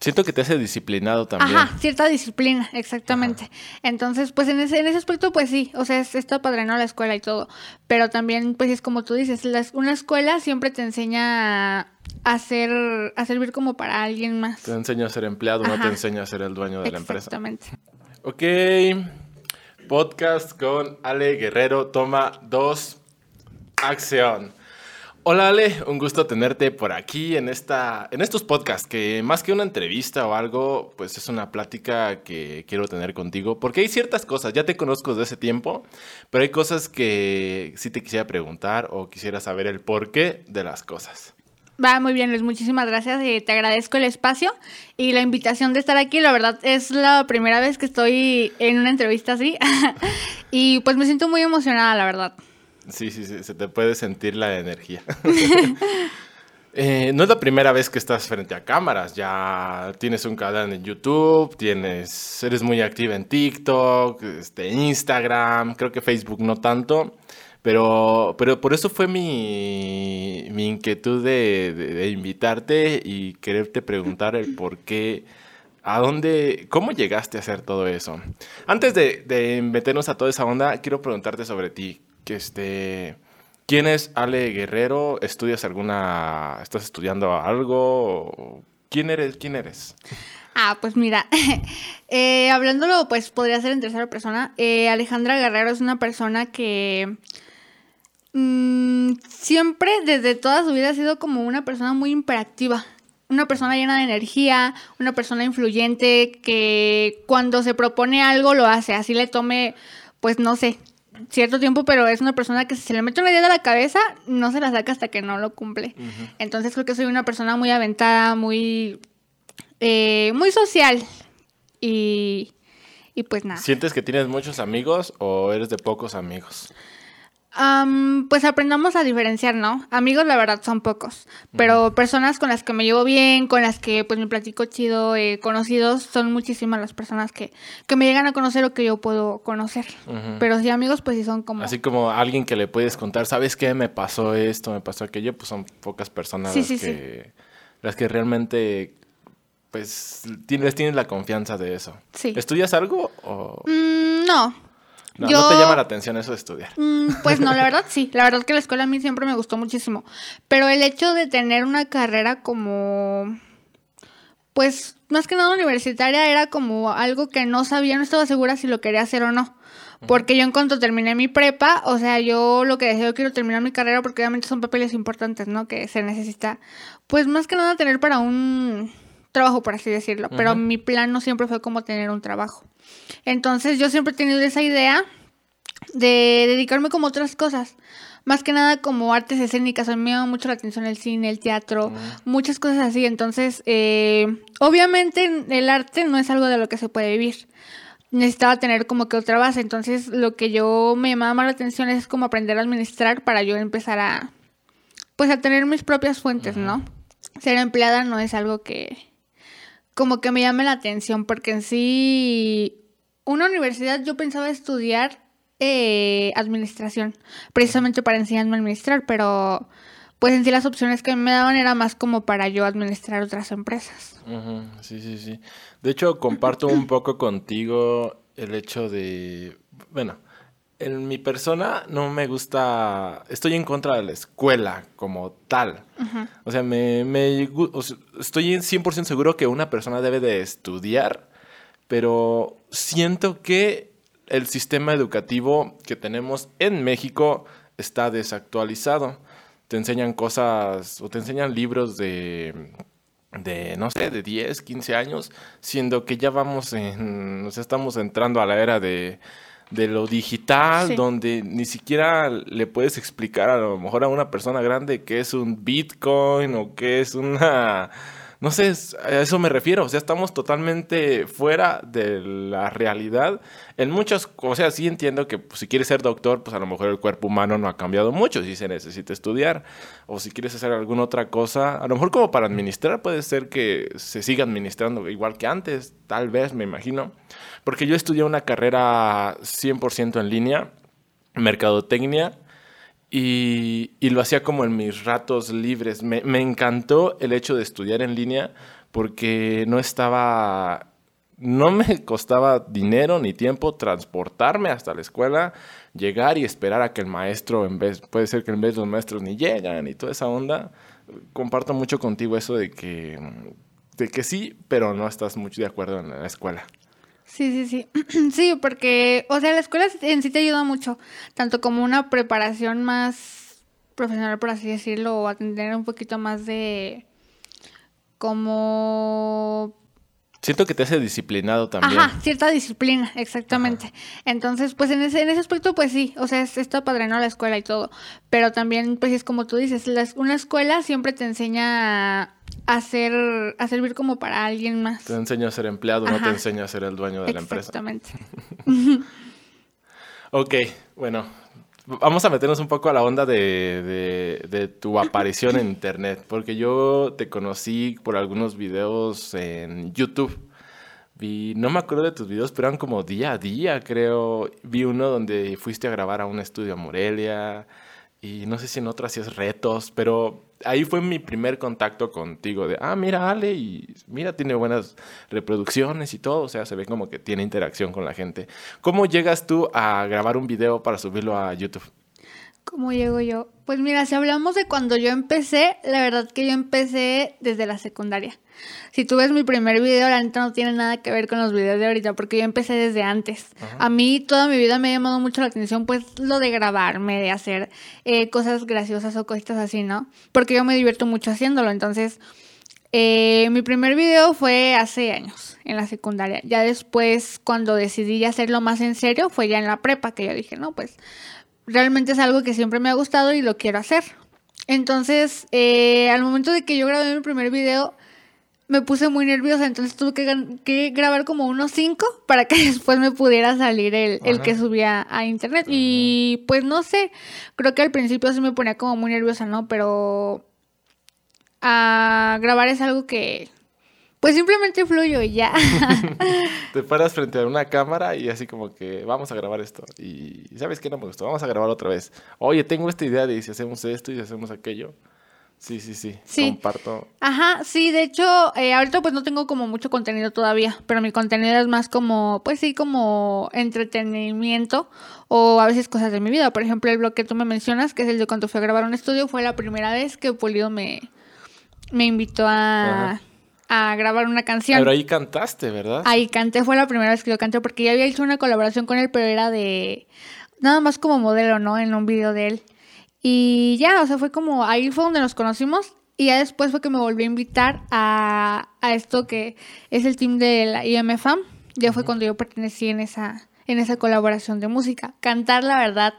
Siento que te hace disciplinado también. Ajá, cierta disciplina, exactamente. Entonces, pues en ese, en ese aspecto, pues sí, o sea, es, está padre, ¿no? La escuela y todo. Pero también, pues es como tú dices, una escuela siempre te enseña a, hacer, a servir como para alguien más. Te enseña a ser empleado, no te enseña a ser el dueño de la empresa. Exactamente. Ok, podcast con Ale Guerrero, toma dos, acción. Hola Ale, un gusto tenerte por aquí en, esta, en estos podcasts, que más que una entrevista o algo, pues es una plática que quiero tener contigo, porque hay ciertas cosas, ya te conozco desde ese tiempo, pero hay cosas que sí te quisiera preguntar o quisiera saber el porqué de las cosas. Va muy bien, Luis, muchísimas gracias. y te agradezco el espacio y la invitación de estar aquí. La verdad es la primera vez que estoy en una entrevista así y pues me siento muy emocionada, la verdad. Sí, sí, sí, se te puede sentir la energía. Eh, no es la primera vez que estás frente a cámaras, ya tienes un canal en YouTube, tienes, eres muy activa en TikTok, este, Instagram, creo que Facebook no tanto, pero, pero por eso fue mi, mi inquietud de, invitarte y quererte preguntar el por qué, a dónde, cómo llegaste a hacer todo eso. Antes de, de meternos a toda esa onda, quiero preguntarte sobre ti que este... ¿Quién es Ale Guerrero? ¿Estudias alguna... ¿Estás estudiando algo? ¿Quién eres? ¿Quién eres? Ah, pues mira, eh, hablándolo, pues podría ser en tercera persona. Eh, Alejandra Guerrero es una persona que mm, siempre, desde toda su vida, ha sido como una persona muy imperactiva. Una persona llena de energía, una persona influyente que cuando se propone algo lo hace. Así le tome, pues no sé, cierto tiempo, pero es una persona que si se le mete una idea de la cabeza, no se la saca hasta que no lo cumple. Entonces creo que soy una persona muy aventada, muy, eh, muy social y, y pues nada. ¿Sientes que tienes muchos amigos o eres de pocos amigos? Pues aprendamos a diferenciar, ¿no? Amigos, la verdad, son pocos. Pero personas con las que me llevo bien, con las que pues me platico chido, eh, conocidos, son muchísimas las personas que, que me llegan a conocer o que yo puedo conocer. Pero sí, amigos, pues sí son como. Así como alguien que le puedes contar, ¿sabes qué? Me pasó esto, me pasó aquello, pues son pocas personas las, que, las que realmente pues tienes, tienes la confianza de eso. Sí. ¿Estudias algo o...? Mm, no, no, no te llama la atención eso de estudiar. Mm, pues no, la verdad sí. La verdad que la escuela a mí siempre me gustó muchísimo. Pero el hecho de tener una carrera como. Pues más que nada universitaria era como algo que no sabía, no estaba segura si lo quería hacer o no. Porque yo en cuanto terminé mi prepa, o sea, yo lo que deseo quiero terminar mi carrera porque obviamente son papeles importantes, ¿no? Que se necesita, pues más que nada tener para un trabajo, por así decirlo. Pero mi plan no siempre fue como tener un trabajo. Entonces yo siempre he tenido esa idea de dedicarme como otras cosas. Más que nada como artes escénicas. A mí me llama mucho la atención el cine, el teatro, muchas cosas así. Entonces, eh, obviamente el arte no es algo de lo que se puede vivir. Necesitaba tener como que otra base. Entonces, lo que yo me llamaba más la atención es como aprender a administrar para yo empezar a, pues a tener mis propias fuentes, ¿no? Ser empleada no es algo que, como que me llame la atención, porque en sí una universidad yo pensaba estudiar eh, administración, precisamente para enseñarme a administrar, pero pues en sí las opciones que me daban era más como para yo administrar otras empresas. Sí, sí, sí. De hecho, comparto un poco contigo el hecho de, bueno, en mi persona no me gusta, estoy en contra de la escuela como tal. O sea, me, me estoy 100% seguro que una persona debe de estudiar pero siento que el sistema educativo que tenemos en México está desactualizado. Te enseñan cosas o te enseñan libros de, de no sé, de 10, 15 años, siendo que ya vamos en, o sea, estamos entrando a la era de, de lo digital, donde ni siquiera le puedes explicar a lo mejor a una persona grande qué es un Bitcoin o qué es una no sé, a eso me refiero. O sea, estamos totalmente fuera de la realidad. En muchas, o sea, sí entiendo que pues, si quieres ser doctor, pues a lo mejor el cuerpo humano no ha cambiado mucho, si se necesita estudiar. O si quieres hacer alguna otra cosa, a lo mejor como para administrar, puede ser que se siga administrando igual que antes, tal vez, me imagino. Porque yo estudié una carrera 100% en línea, mercadotecnia y, lo hacía como en mis ratos libres. Me, encantó el hecho de estudiar en línea porque no estaba no me costaba dinero ni tiempo transportarme hasta la escuela, llegar y esperar a que el maestro, en vez, puede ser que en vez los maestros ni llegan y toda esa onda. Comparto mucho contigo eso de que, de que sí, pero no estás mucho de acuerdo en la escuela. Sí, sí, sí. Sí, porque, o sea, la escuela en sí te ayuda mucho, tanto como una preparación más profesional, por así decirlo, o a tener un poquito más de como Siento que te hace disciplinado también. Ajá, cierta disciplina, exactamente. Entonces, pues en ese, en ese aspecto, pues sí, o sea, es, está padre, ¿no? La escuela y todo. Pero también, pues es como tú dices, una escuela siempre te enseña a, ser, a servir como para alguien más. Te enseña a ser empleado, no te enseña a ser el dueño de la empresa. Exactamente. ok, bueno, Vamos a meternos un poco a la onda de, de, tu aparición en internet, porque yo te conocí por algunos videos en YouTube. Vi, no me acuerdo de tus videos, pero eran como día a día, creo. Vi uno donde fuiste a grabar a un estudio a Morelia y no sé si en otro hacías retos, pero ahí fue mi primer contacto contigo de, ah, mira Ale y mira, tiene buenas reproducciones y todo, o sea, se ve como que tiene interacción con la gente. ¿Cómo llegas tú a grabar un video para subirlo a YouTube? ¿Cómo llego yo? Pues mira, si hablamos de cuando yo empecé, la verdad que yo empecé desde la secundaria. Si tú ves mi primer video, la neta no tiene nada que ver con los videos de ahorita, porque yo empecé desde antes. A mí toda mi vida me ha llamado mucho la atención, pues lo de grabarme, de hacer eh, cosas graciosas o cositas así, ¿no? Porque yo me divierto mucho haciéndolo. Entonces, eh, mi primer video fue hace años, en la secundaria. Ya después, cuando decidí hacerlo más en serio, fue ya en la prepa, que yo dije, no, pues realmente es algo que siempre me ha gustado y lo quiero hacer. Entonces, eh, al momento de que yo grabé mi primer video, me puse muy nerviosa, entonces tuve que, grabar como unos cinco para que después me pudiera salir el, el, que subía a internet. Y pues no sé, creo que al principio sí me ponía como muy nerviosa, ¿no? Pero a grabar es algo que pues simplemente fluyo y ya. Te paras frente a una cámara y así como que vamos a grabar esto. Y ¿sabes qué no me gustó? Vamos a grabar otra vez. Oye, tengo esta idea de si hacemos esto y si hacemos aquello. Sí, sí, sí, sí. Comparto. Ajá, sí, de hecho, eh, ahorita pues no tengo como mucho contenido todavía, pero mi contenido es más como, pues sí, como entretenimiento o a veces cosas de mi vida. Por ejemplo, el blog que tú me mencionas, que es el de cuando fui a grabar un estudio, fue la primera vez que Pulido me, me invitó a a grabar una canción. Pero ahí cantaste, ¿verdad? Ahí canté, fue la primera vez que yo canté porque ya había hecho una colaboración con él, pero era de nada más como modelo, ¿no? En un video de él. Y ya, o sea, fue como, ahí fue donde nos conocimos y ya después fue que me volvió a invitar a, a esto que es el team de la IMFAM. Ya fue cuando yo pertenecí en esa, en esa colaboración de música. Cantar, la verdad,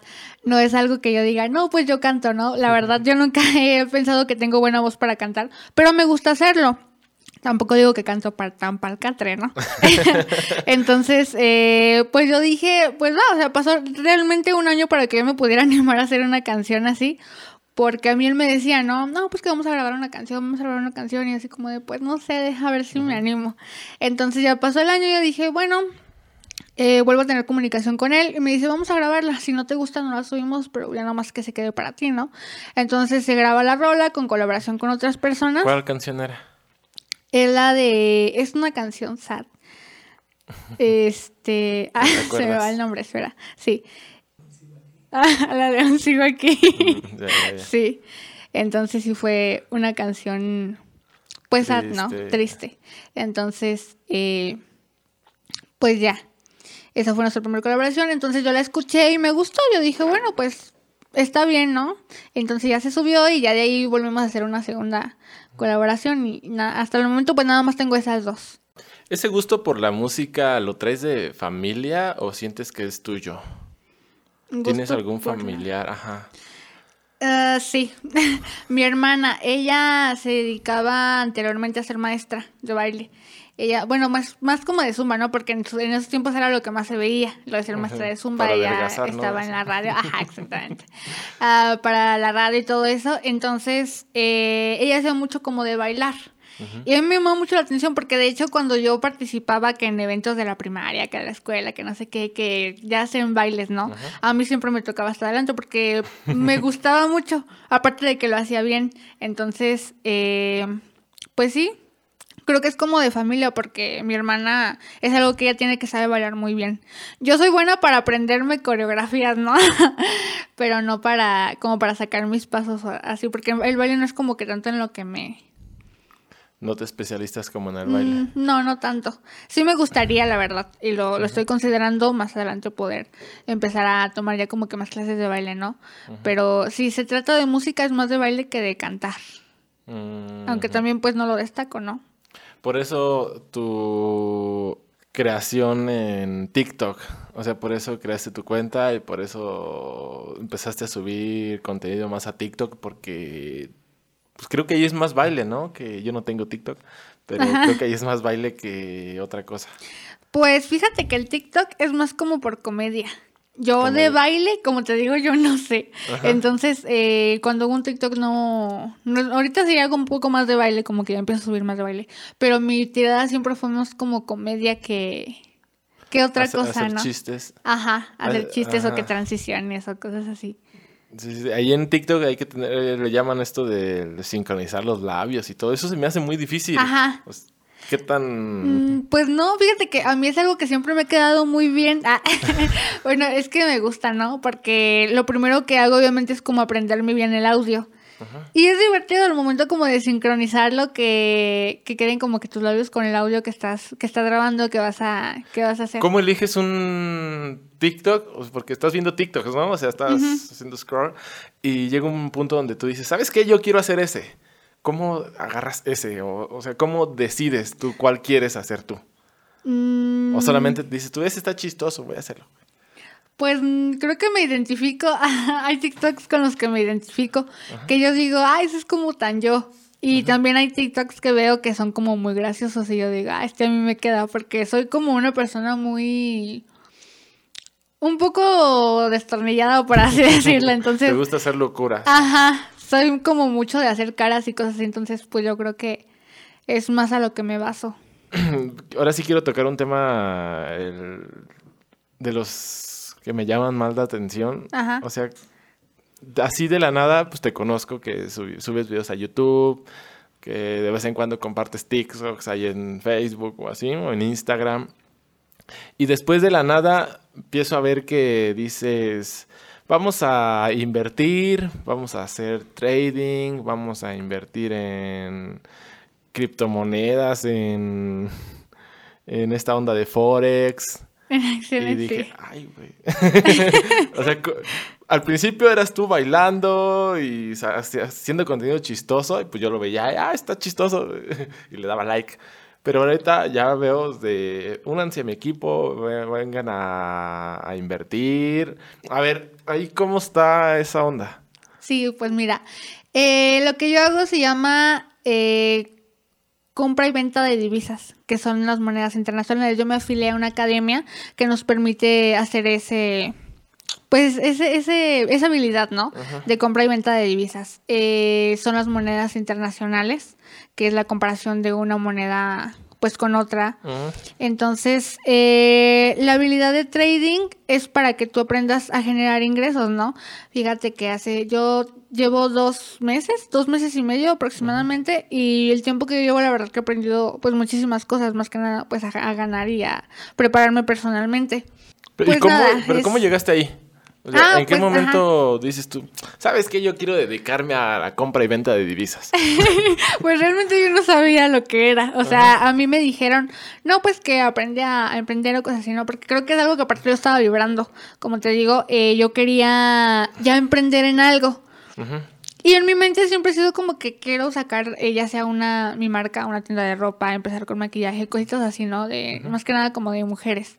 no es algo que yo diga, no, pues yo canto, ¿no? La verdad, yo nunca he pensado que tengo buena voz para cantar, pero me gusta hacerlo. Tampoco digo que canto para tan palcatre, ¿no? Entonces, eh, pues yo dije, pues no, o sea, pasó realmente un año para que yo me pudiera animar a hacer una canción así. Porque a mí él me decía, no, no, pues que vamos a grabar una canción, vamos a grabar una canción. Y así como de, pues no sé, deja ver si me animo. Entonces ya pasó el año y yo dije, bueno, eh, vuelvo a tener comunicación con él y me dice, vamos a grabarla, si no te gusta no la subimos, pero ya más que se quede para ti, ¿no? Entonces se graba la rola con colaboración con otras personas. ¿Cuál canción era? Es la de. Es una canción sad. Este. Ah, se me va el nombre, espera. Sí. Ah, la de Un sigo aquí. Sí. Entonces sí fue una canción. Pues sad, ¿no? Triste. Entonces, eh, pues ya. Esa fue nuestra primera colaboración. Entonces yo la escuché y me gustó. Yo dije, bueno, pues está bien, ¿no? Entonces ya se subió y ya de ahí volvimos a hacer una segunda colaboración y hasta el momento pues nada más tengo esas dos. ¿Ese gusto por la música lo traes de familia o sientes que es tuyo? ¿Tienes algún familiar? Ajá. Uh, sí, mi hermana, ella se dedicaba anteriormente a ser maestra de baile. Ella, bueno, más, más como de zumba, ¿no? Porque en, esos tiempos era lo que más se veía, lo de ser maestra de zumba, ella estaba en la radio, ajá, exactamente, ah, para la radio y todo eso, entonces eh, ella hacía mucho como de bailar. Y a mí me llamó mucho la atención porque de hecho cuando yo participaba que en eventos de la primaria, que de la escuela, que no sé qué, que ya hacen bailes, ¿no? A mí siempre me tocaba hasta adelante porque me gustaba mucho, aparte de que lo hacía bien. Entonces, eh, pues sí, creo que es como de familia porque mi hermana es algo que ella tiene que saber bailar muy bien. Yo soy buena para aprenderme coreografías, ¿no? Pero no para como para sacar mis pasos así porque el baile no es como que tanto en lo que me no te especialistas como en el baile. Mm, no, no tanto. Sí me gustaría, la verdad, y lo, lo, estoy considerando más adelante poder empezar a tomar ya como que más clases de baile, ¿no? Pero si se trata de música es más de baile que de cantar. Mm, Aunque también pues no lo destaco, ¿no? Por eso tu creación en TikTok, o sea, por eso creaste tu cuenta y por eso empezaste a subir contenido más a TikTok porque pues creo que ahí es más baile, ¿no? Que yo no tengo TikTok, pero creo que ahí es más baile que otra cosa. Pues fíjate que el TikTok es más como por comedia. Yo de baile, como te digo, yo no sé. Entonces, eh, cuando hago un TikTok no, Ahorita sería un poco más de baile, como que ya empiezo a subir más de baile. Pero mi tirada siempre fue más como comedia que... que otra cosa, hacer chistes. Ajá, hacer chistes o que transiciones o cosas así. Sí, Ahí en TikTok hay que tener, eh, le llaman esto de, sincronizar los labios y todo. Eso se me hace muy difícil. Ajá. Pues, ¿Qué tan...? Mm, pues no, fíjate que a mí es algo que siempre me ha quedado muy bien. Ah, bueno, es que me gusta, ¿no? Porque lo primero que hago obviamente es como aprenderme bien el audio. Y es divertido el momento como de sincronizarlo, que, que queden como que tus labios con el audio que estás, que estás grabando, que vas a, que vas a hacer. ¿Cómo eliges un TikTok? Porque estás viendo TikTok, ¿no? O sea, estás haciendo scroll y llega un punto donde tú dices, ¿sabes qué? Yo quiero hacer ese. ¿Cómo agarras ese? O, sea, ¿cómo decides tú cuál quieres hacer tú? Mm. O solamente dices, tú, ese está chistoso, voy a hacerlo. Pues mm, creo que me identifico, hay TikToks con los que me identifico, que yo digo, ay, eso es como tan yo. Y también hay TikToks que veo que son como muy graciosos y yo digo, ah, este a mí me queda porque soy como una persona muy... Un poco destornillada, por así decirlo, entonces... Te gusta hacer locuras. Ajá, soy como mucho de hacer caras y cosas así, entonces pues yo creo que es más a lo que me baso. Ahora sí quiero tocar un tema de los que me llaman más la atención. Ajá. O sea, así de la nada, pues te conozco que subes videos a YouTube, que de vez en cuando compartes TikToks ahí en Facebook o así, o en Instagram. Y después de la nada empiezo a ver que dices, vamos a invertir, vamos a hacer trading, vamos a invertir en criptomonedas, en, en esta onda de Forex. Y dije, ay, güey. o sea, al principio eras tú bailando y haciendo contenido chistoso, y pues yo lo veía, ah, está chistoso, y le daba like. Pero ahorita ya veo de, únanse a mi equipo, vengan a, invertir. A ver, ahí cómo está esa onda. Sí, pues mira, eh, lo que yo hago se llama eh, compra y venta de divisas, que son las monedas internacionales. Yo me afilié a una academia que nos permite hacer ese, pues ese, ese, esa habilidad, ¿no? De compra y venta de divisas. Eh, son las monedas internacionales, que es la comparación de una moneda pues con otra. Entonces, eh, la habilidad de trading es para que tú aprendas a generar ingresos, ¿no? Fíjate que hace, yo llevo dos meses, dos meses y medio aproximadamente, y el tiempo que llevo, la verdad que he aprendido pues muchísimas cosas, más que nada pues a, ganar y a prepararme personalmente. Pero, pues ¿pero ¿cómo llegaste ahí? Ah, ¿En qué pues, momento dices tú, sabes que yo quiero dedicarme a la compra y venta de divisas? pues realmente yo no sabía lo que era. O sea, a mí me dijeron, no, pues que aprendí a emprender o cosas así, ¿no? Porque creo que es algo que aparte yo estaba vibrando. Como te digo, eh, yo quería ya emprender en algo. Y en mi mente siempre ha sido como que quiero sacar, eh, ya sea una, mi marca, una tienda de ropa, empezar con maquillaje, cositas así, ¿no? De, Más que nada como de mujeres.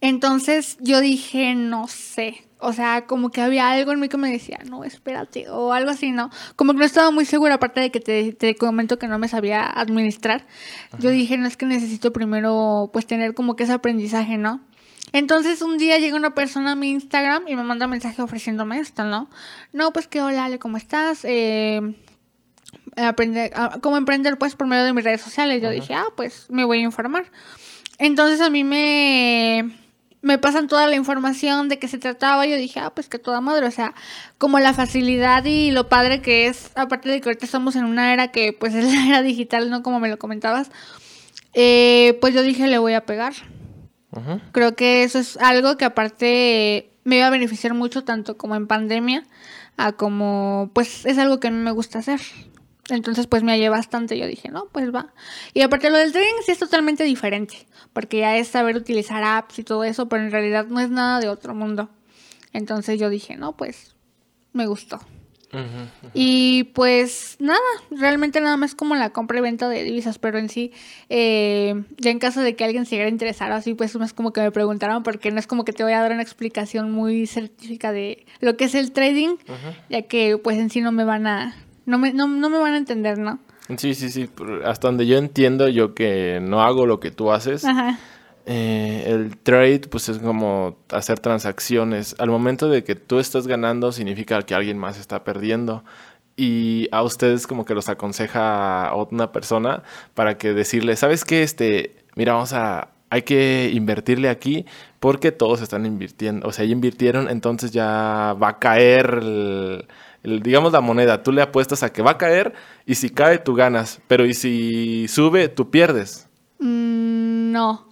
Entonces yo dije, no sé. O sea, como que había algo en mí que me decía, no, espérate, o algo así, ¿no? Como que no estaba muy segura, aparte de que te, te comento que no me sabía administrar. Yo dije, no es que necesito primero, pues, tener como que ese aprendizaje, ¿no? Entonces un día llega una persona a mi Instagram y me manda un mensaje ofreciéndome esto, ¿no? No, pues que hola Ale, ¿cómo estás? Eh, aprender, ah, ¿Cómo emprender pues por medio de mis redes sociales? Yo dije, ah, pues me voy a informar. Entonces a mí me me pasan toda la información de qué se trataba. Yo dije, ah, pues que toda madre. O sea, como la facilidad y lo padre que es, aparte de que ahorita estamos en una era que pues es la era digital, ¿no? Como me lo comentabas. Eh, pues yo dije, le voy a pegar. Creo que eso es algo que aparte me iba a beneficiar mucho, tanto como en pandemia, a como, pues es algo que mí me gusta hacer. Entonces, pues me hallé bastante. Yo dije, no, pues va. Y aparte, lo del trading sí es totalmente diferente, porque ya es saber utilizar apps y todo eso, pero en realidad no es nada de otro mundo. Entonces yo dije, no, pues me gustó. Y pues nada, realmente nada más como la compra y venta de divisas, pero en sí, eh, ya en caso de que alguien se quiera interesar así, pues no es como que me preguntaron, porque no es como que te voy a dar una explicación muy certificada de lo que es el trading, ya que pues en sí no me van a, no me, no, me van a entender, ¿no? Sí, sí, sí. Hasta donde yo entiendo, yo que no hago lo que tú haces. Eh, el trade, pues es como hacer transacciones. Al momento de que tú estás ganando, significa que alguien más está perdiendo. Y a ustedes como que los aconseja una persona para que decirle, ¿sabes qué? Este, mira, vamos a, hay que invertirle aquí porque todos están invirtiendo. O sea, ya invirtieron, entonces ya va a caer el digamos la moneda, tú le apuestas a que va a caer y si cae tú ganas, pero y si sube tú pierdes. Mm, no.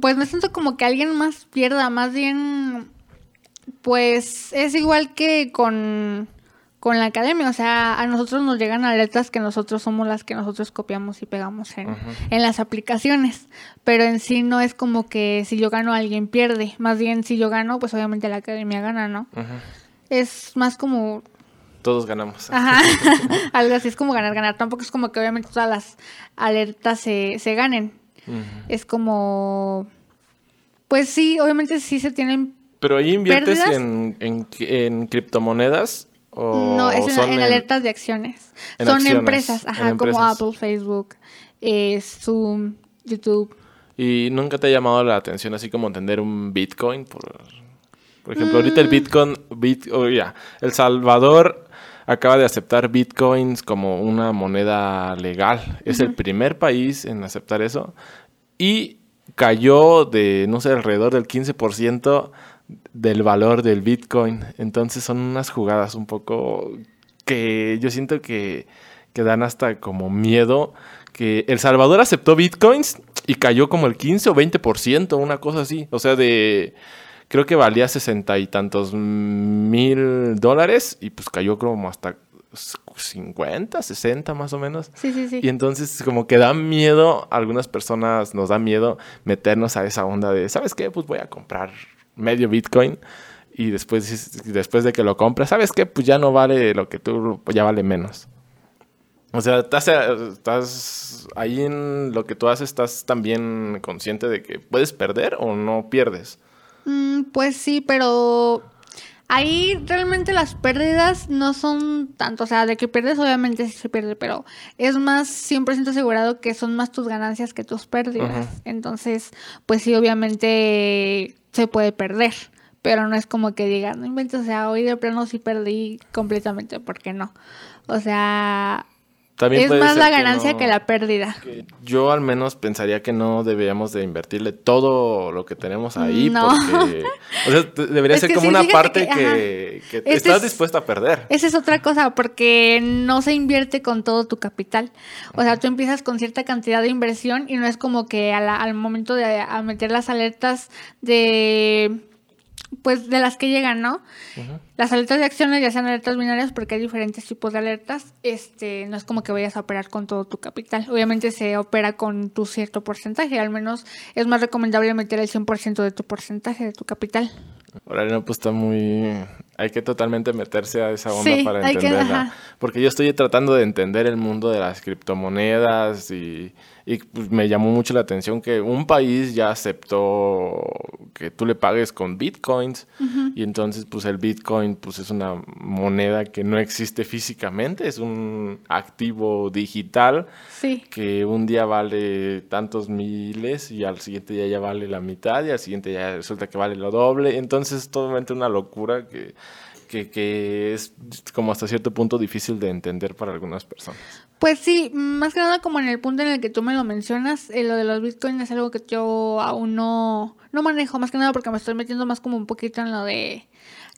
Pues me siento como que alguien más pierda, más bien pues es igual que con con la academia, o sea, a nosotros nos llegan alertas que nosotros somos las que nosotros copiamos y pegamos en, en, las aplicaciones, pero en sí no es como que si yo gano alguien pierde, más bien si yo gano, pues obviamente la academia gana, ¿no? Es más como... Todos ganamos. Ajá, algo así, es como ganar, ganar. Tampoco es como que obviamente todas las alertas se, se ganen. Es como... Pues sí, obviamente sí se tienen... ¿Pero ahí inviertes en, en, criptomonedas? O no, es en, alertas de acciones. Son empresas, ajá, como Apple, Facebook, eh, Zoom, YouTube. ¿Y nunca te ha llamado la atención así como entender un Bitcoin? Por por ejemplo, ahorita el. Bitcoin, Bit, oh, El Salvador acaba de aceptar Bitcoins como una moneda legal. Es el primer país en aceptar eso. Y cayó de, no sé, alrededor del 15% del valor del Bitcoin. Entonces son unas jugadas un poco que yo siento que, que dan hasta como miedo. Que El Salvador aceptó Bitcoins y cayó como el 15 o 20%, una cosa así. O sea, de creo que valía sesenta y tantos mil dólares y pues cayó como hasta 50, 60 más o menos. Sí, sí, sí. Y entonces como que da miedo, a algunas personas nos da miedo meternos a esa onda de, ¿sabes qué? Pues voy a comprar medio Bitcoin y después, después de que lo compras, ¿sabes qué? Pues ya no vale lo que tú, ya vale menos. O sea, estás, estás ahí en lo que tú haces, estás también consciente de que puedes perder o no pierdes. Mm, pues sí, pero ahí realmente las pérdidas no son tanto, o sea, de que pierdes obviamente sí se pierde, pero es más 100% asegurado que son más tus ganancias que tus pérdidas. Entonces, pues sí, obviamente se puede perder, pero no es como que digas, no inventes, o sea, hoy de plano sí perdí completamente, porque no. O sea, es más la ganancia que, la pérdida. yo al menos pensaría que no deberíamos de invertirle todo lo que tenemos ahí porque o sea, debería ser como una parte que, estás dispuesta a perder. Esa es otra cosa porque no se invierte con todo tu capital. O sea, tú empiezas con cierta cantidad de inversión y no es como que al momento de meter las alertas de pues de las que llegan, ¿no? Las alertas de acciones ya sean alertas binarias porque hay diferentes tipos de alertas, este, no es como que vayas a operar con todo tu capital. Obviamente se opera con tu cierto porcentaje, al menos es más recomendable meter el 100% de tu porcentaje de tu capital. Ahora no, pues está muy... Hay que totalmente meterse a esa onda para entenderla. porque yo estoy tratando de entender el mundo de las criptomonedas y y pues, me llamó mucho la atención que un país ya aceptó que tú le pagues con bitcoins. Y entonces, pues el bitcoin pues, es una moneda que no existe físicamente, es un activo digital que un día vale tantos miles y al siguiente día ya vale la mitad y al siguiente día resulta que vale lo doble. Entonces, es totalmente una locura que que, que es como hasta cierto punto difícil de entender para algunas personas. Pues sí, más que nada como en el punto en el que tú me lo mencionas, eh, lo de los bitcoins es algo que yo aún no, no manejo, más que nada porque me estoy metiendo más como un poquito en lo de...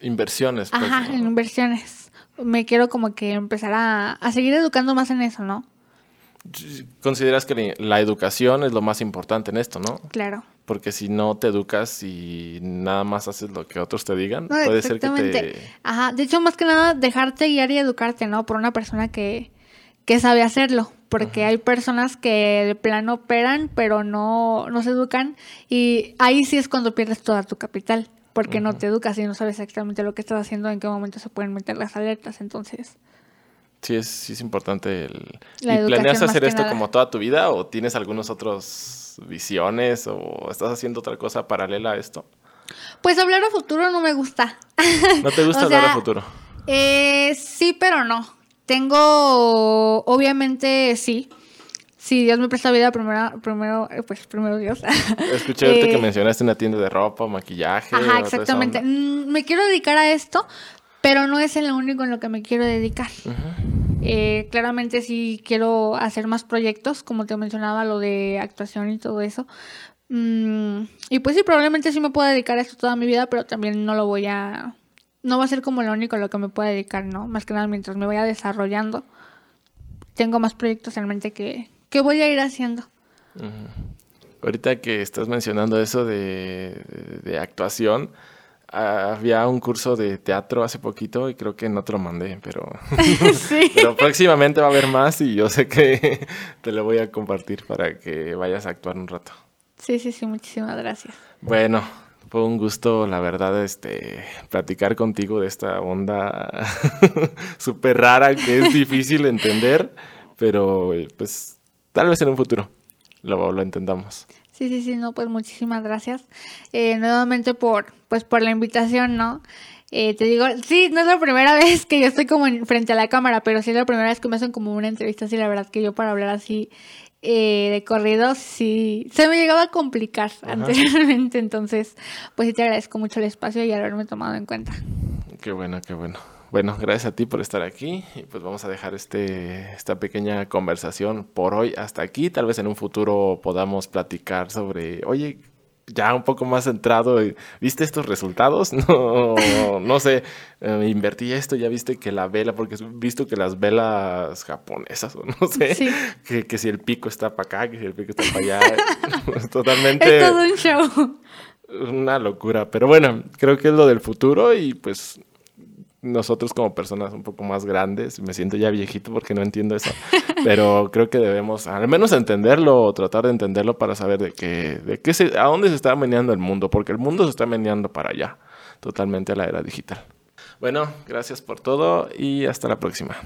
Inversiones. Pues, Ajá, ¿no? en inversiones. Me quiero como que empezar a, a seguir educando más en eso, ¿no? Consideras que la educación es lo más importante en esto, ¿no? Claro. Porque si no te educas y nada más haces lo que otros te digan, No, puede ser que te... Ajá, de hecho, más que nada, dejarte guiar y educarte, ¿no? Por una persona que, que sabe hacerlo. Porque hay personas que de plano operan, pero no, no se educan. Y ahí sí es cuando pierdes toda tu capital. Porque no te educas y no sabes exactamente lo que estás haciendo, en qué momento se pueden meter las alertas. Entonces, Sí es, sí es importante el... La ¿Y planeas hacer esto nada. como toda tu vida o tienes algunos otros visiones o estás haciendo otra cosa paralela a esto? pues hablar a futuro no me gusta. ¿No te gusta O hablar a futuro? Eh, sí, pero no. Tengo, obviamente, sí. Si Dios me presta vida, primero, primero, eh, pues primero Dios. Escuché ahorita que Eh, mencionaste una tienda de ropa, maquillaje. Ajá, exactamente. Mm, Me quiero dedicar a esto, pero no es en lo único en lo que me quiero dedicar. Eh, claramente sí quiero hacer más proyectos, como te mencionaba, lo de actuación y todo eso. Mm, y pues sí, probablemente sí me pueda dedicar a esto toda mi vida, pero también no lo voy a... No va a ser como lo único a lo que me pueda dedicar, ¿no? Más que nada mientras me vaya desarrollando. Tengo más proyectos en mente que, que voy a ir haciendo. Ahorita que estás mencionando eso de, de- actuación, había un curso de teatro hace poquito y creo que no te lo mandé, pero, sí. pero próximamente va a haber más y yo sé que te lo voy a compartir para que vayas a actuar un rato. Sí, sí, sí, muchísimas gracias. Bueno, fue un gusto, la verdad, este, platicar contigo de esta onda súper rara que es difícil entender, pero pues tal vez en un futuro lo, lo entendamos. Sí, sí, sí, no, pues muchísimas gracias eh, nuevamente por, pues por la invitación, ¿no? Eh, te digo, sí, no es la primera vez que yo estoy como en- frente a la cámara, pero sí es la primera vez que me hacen como una entrevista así, la verdad que yo para hablar así eh, de corrido, sí, se me llegaba a complicar anteriormente, entonces, pues sí te agradezco mucho el espacio y haberme tomado en cuenta. Qué bueno, qué bueno. Bueno, gracias a ti por estar aquí y pues vamos a dejar este, esta pequeña conversación por hoy hasta aquí. Tal vez en un futuro podamos platicar sobre, oye, ya un poco más centrado, eh, ¿viste estos resultados? No, no sé, eh, invertí esto, ya viste que la vela, porque he visto que las velas japonesas, o no sé, Sí. que, que si el pico está para acá, que si el pico está para allá, es totalmente Es todo un show. una locura. Pero bueno, creo que es lo del futuro y pues nosotros como personas un poco más grandes, me siento ya viejito porque no entiendo eso, pero creo que debemos al menos entenderlo o tratar de entenderlo para saber de qué, de qué se, a dónde se está meneando el mundo, porque el mundo se está meneando para allá, totalmente a la era digital. Bueno, gracias por todo y hasta la próxima.